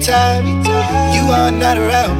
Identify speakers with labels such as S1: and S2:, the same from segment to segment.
S1: time you are not around.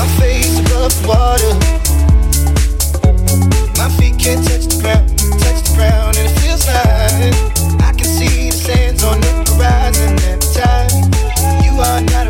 S1: my face above the water. My feet can't touch the ground, touch the ground, and it feels like I can see the sands on the horizon every time you are not